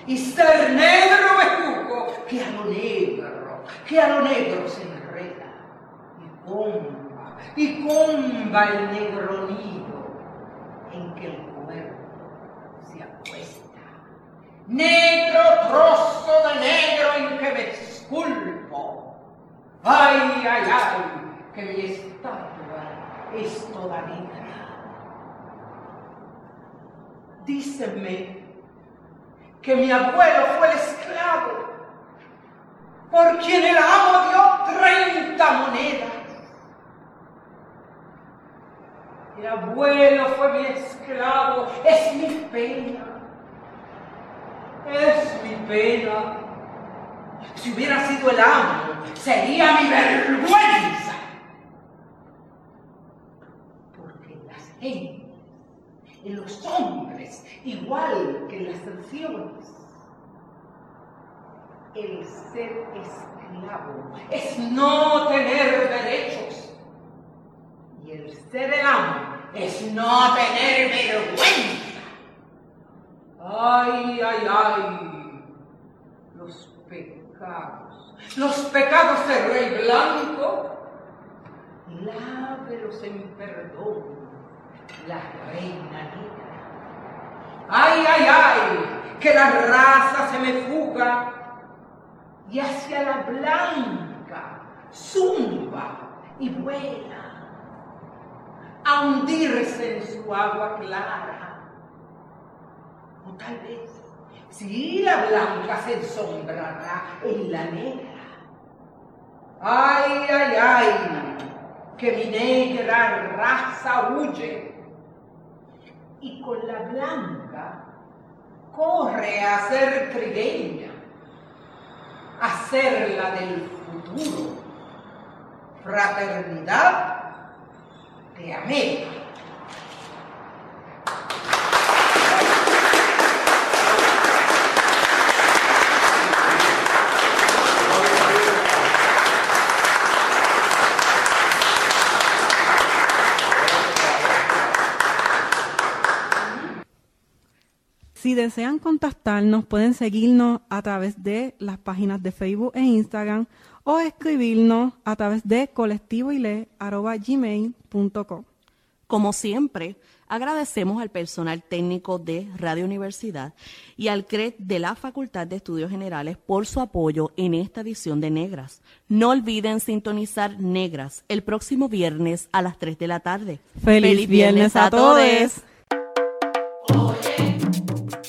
y ser negro bejuco que a lo negro, que a lo negro se enreda y como y comba el negro nido en que el cuerpo se acuesta. Negro trozo de negro en que me esculpo. Ay, ay, ay, que mi estatua es toda negra. Díceme que mi abuelo fue el esclavo por quien el amo dio treinta monedas El abuelo fue mi esclavo, es mi pena. Es mi pena. Si hubiera sido el amo, sería mi vergüenza. Porque las gentes, en los hombres, igual que en las naciones, el ser esclavo es no tener derechos. Y el ser el amo es no tener vergüenza. Ay, ay, ay, los pecados, los pecados del rey blanco, lávelos en perdón, la reina negra. Ay, ay, ay, que la raza se me fuga y hacia la blanca zumba y vuela a hundirse en su agua clara. O tal vez, si la blanca se ensombrará en la negra. Ay, ay, ay, que mi negra raza huye y con la blanca corre a ser trigueña hacerla del futuro. Fraternidad de América. Si desean contactarnos, pueden seguirnos a través de las páginas de Facebook e Instagram o escribirnos a través de colectivoile.gmail.com. Como siempre, agradecemos al personal técnico de Radio Universidad y al CRED de la Facultad de Estudios Generales por su apoyo en esta edición de Negras. No olviden sintonizar Negras el próximo viernes a las 3 de la tarde. ¡Feliz, viernes, a todos!